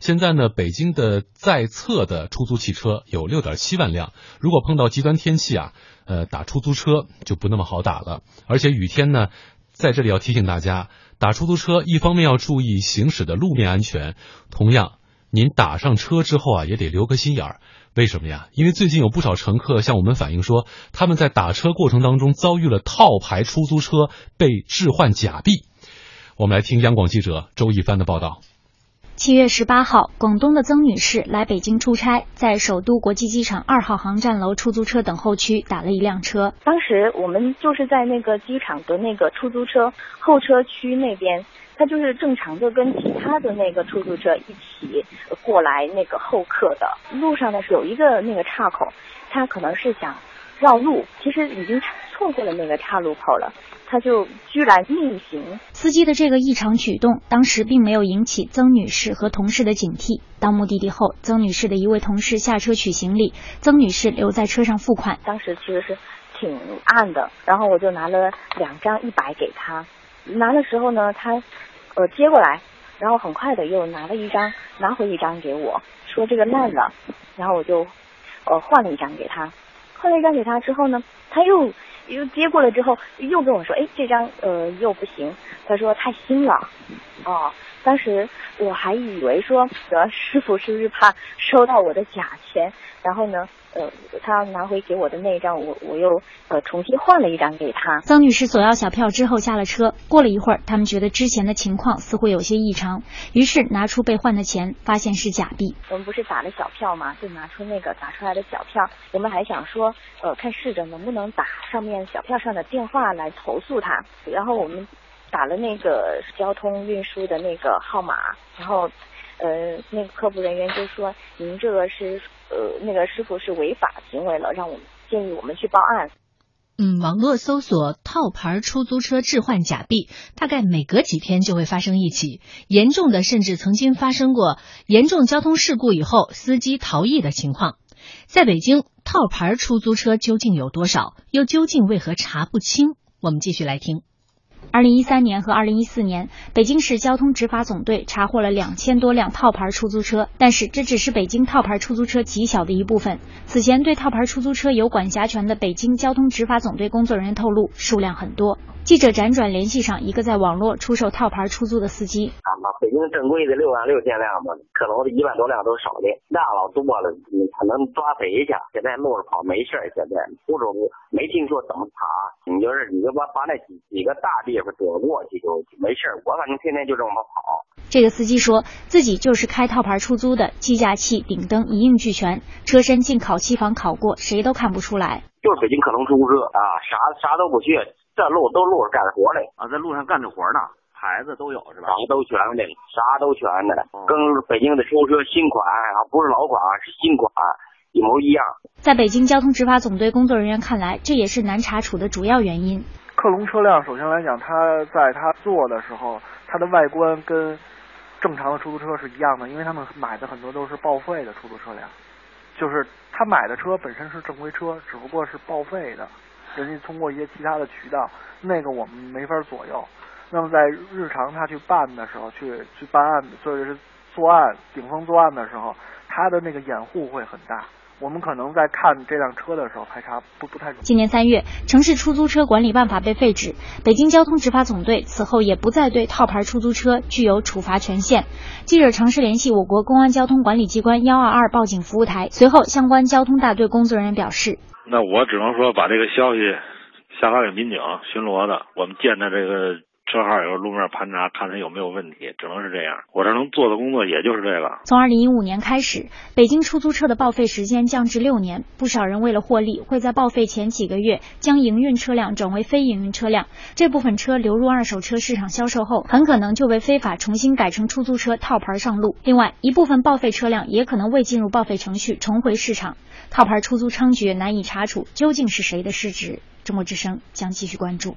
现在呢，北京的在册的出租汽车有六点七万辆。如果碰到极端天气啊，呃，打出租车就不那么好打了。而且雨天呢，在这里要提醒大家，打出租车一方面要注意行驶的路面安全，同样，您打上车之后啊，也得留个心眼儿。为什么呀？因为最近有不少乘客向我们反映说，他们在打车过程当中遭遇了套牌出租车被置换假币。我们来听央广记者周一帆的报道。七月十八号，广东的曾女士来北京出差，在首都国际机场二号航站楼出租车等候区打了一辆车。当时我们就是在那个机场的那个出租车候车区那边，他就是正常的跟其他的那个出租车一起过来那个候客的。路上呢是有一个那个岔口，他可能是想绕路，其实已经错过了那个岔路口了。他就居然逆行，司机的这个异常举动，当时并没有引起曾女士和同事的警惕。到目的地后，曾女士的一位同事下车取行李，曾女士留在车上付款。当时其实是挺暗的，然后我就拿了两张一百给他，拿的时候呢，他呃接过来，然后很快的又拿了一张，拿回一张给我，说这个烂了，然后我就呃换了一张给他，换了一张给他之后呢，他又。又接过来之后，又跟我说：“哎，这张呃又不行。”他说太新了。哦，当时我还以为说，呃，师傅是不是怕收到我的假钱？然后呢？呃，他拿回给我的那一张，我我又呃重新换了一张给他。曾女士索要小票之后下了车，过了一会儿，他们觉得之前的情况似乎有些异常，于是拿出被换的钱，发现是假币。我们不是打了小票吗？就拿出那个打出来的小票，我们还想说，呃，看试着能不能打上面小票上的电话来投诉他。然后我们打了那个交通运输的那个号码，然后。呃，那个客服人员就说您这个是呃，那个师傅是违法行为了，让我们建议我们去报案。嗯，网络搜索套牌出租车置换假币，大概每隔几天就会发生一起，严重的甚至曾经发生过严重交通事故以后司机逃逸的情况。在北京，套牌出租车究竟有多少？又究竟为何查不清？我们继续来听。二零一三年和二零一四年，北京市交通执法总队查获了两千多辆套牌出租车，但是这只是北京套牌出租车极小的一部分。此前对套牌出租车有管辖权的北京交通执法总队工作人员透露，数量很多。记者辗转联系上一个在网络出售套牌出租的司机，啊，北京正规的六万六千辆嘛，可能一万多辆都少的，那老多了，你可能抓贼去。现在路上跑没事儿，现在出手没听说怎么查，你就是你就把把那几几个大地方躲过去就没事儿。我反正天天就这么跑。这个司机说自己就是开套牌出租的，计价器、顶灯一应俱全，车身进烤漆房烤过，谁都看不出来。就是北京可能出租车啊，啥啥都不缺。这路都路上干活嘞啊，在路上干着活呢，牌子都有是吧？啥都全的，啥都全的，跟北京的出租车新款啊，不是老款，是新款，一模一样。在北京交通执法总队工作人员看来，这也是难查处的主要原因。克隆车辆首先来讲，它在它做的时候，它的外观跟正常的出租车是一样的，因为他们买的很多都是报废的出租车辆，就是他买的车本身是正规车，只不过是报废的。人家通过一些其他的渠道，那个我们没法左右。那么在日常他去办的时候，去去办案，就是作案顶风作案的时候，他的那个掩护会很大。我们可能在看这辆车的时候排查不不太。今年三月，城市出租车管理办法被废止，北京交通执法总队此后也不再对套牌出租车具有处罚权限。记者尝试联系我国公安交通管理机关幺二二报警服务台，随后相关交通大队工作人员表示。那我只能说把这个消息下发给民警巡逻的，我们见的这个车号以后，路面盘查，看他有没有问题，只能是这样。我这能做的工作也就是这个。从二零一五年开始，北京出租车的报废时间降至六年，不少人为了获利，会在报废前几个月将营运车辆转为非营运车辆，这部分车流入二手车市场销售后，很可能就被非法重新改成出租车套牌上路。另外，一部分报废车辆也可能未进入报废程序，重回市场。套牌出租猖獗，难以查处，究竟是谁的失职？中国之声将继续关注。